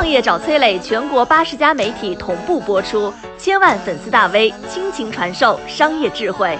创业找崔磊，全国八十家媒体同步播出，千万粉丝大 V 倾情传授商业智慧。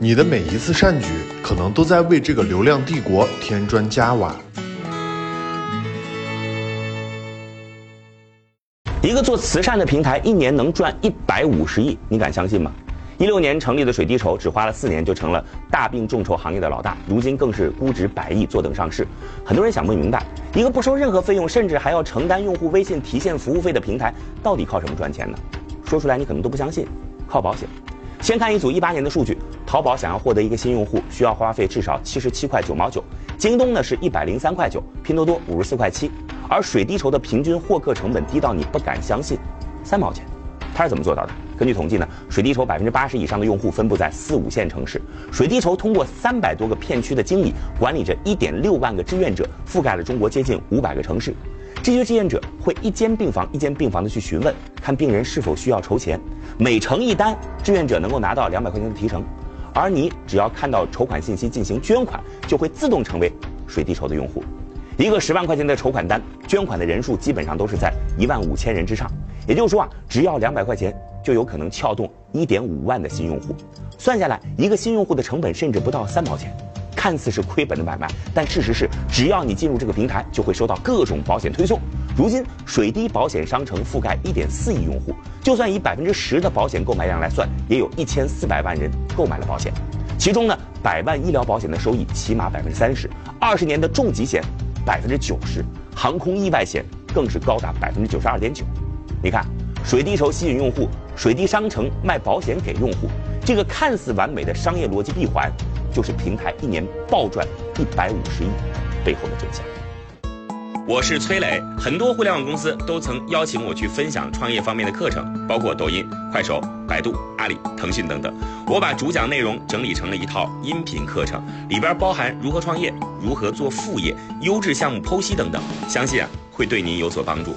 你的每一次善举，可能都在为这个流量帝国添砖加瓦。一个做慈善的平台，一年能赚一百五十亿，你敢相信吗？一六年成立的水滴筹，只花了四年就成了大病众筹行业的老大，如今更是估值百亿，坐等上市。很多人想不明白，一个不收任何费用，甚至还要承担用户微信提现服务费的平台，到底靠什么赚钱呢？说出来你可能都不相信，靠保险。先看一组一八年的数据，淘宝想要获得一个新用户，需要花费至少七十七块九毛九，京东呢是一百零三块九，拼多多五十四块七，而水滴筹的平均获客成本低到你不敢相信，三毛钱。它是怎么做到的？根据统计呢，水滴筹百分之八十以上的用户分布在四五线城市。水滴筹通过三百多个片区的经理，管理着一点六万个志愿者，覆盖了中国接近五百个城市。这些志愿者会一间病房一间病房的去询问，看病人是否需要筹钱。每成一单，志愿者能够拿到两百块钱的提成。而你只要看到筹款信息进行捐款，就会自动成为水滴筹的用户。一个十万块钱的筹款单，捐款的人数基本上都是在一万五千人之上。也就是说啊，只要两百块钱，就有可能撬动一点五万的新用户。算下来，一个新用户的成本甚至不到三毛钱，看似是亏本的买卖，但事实是，只要你进入这个平台，就会收到各种保险推送。如今，水滴保险商城覆盖一点四亿用户，就算以百分之十的保险购买量来算，也有一千四百万人购买了保险。其中呢，百万医疗保险的收益起码百分之三十，二十年的重疾险。百分之九十，航空意外险更是高达百分之九十二点九。你看，水滴筹吸引用户，水滴商城卖保险给用户，这个看似完美的商业逻辑闭环，就是平台一年暴赚一百五十亿背后的真相。我是崔磊，很多互联网公司都曾邀请我去分享创业方面的课程，包括抖音、快手、百度、阿里、腾讯等等。我把主讲内容整理成了一套音频课程，里边包含如何创业、如何做副业、优质项目剖析等等，相信啊会对您有所帮助。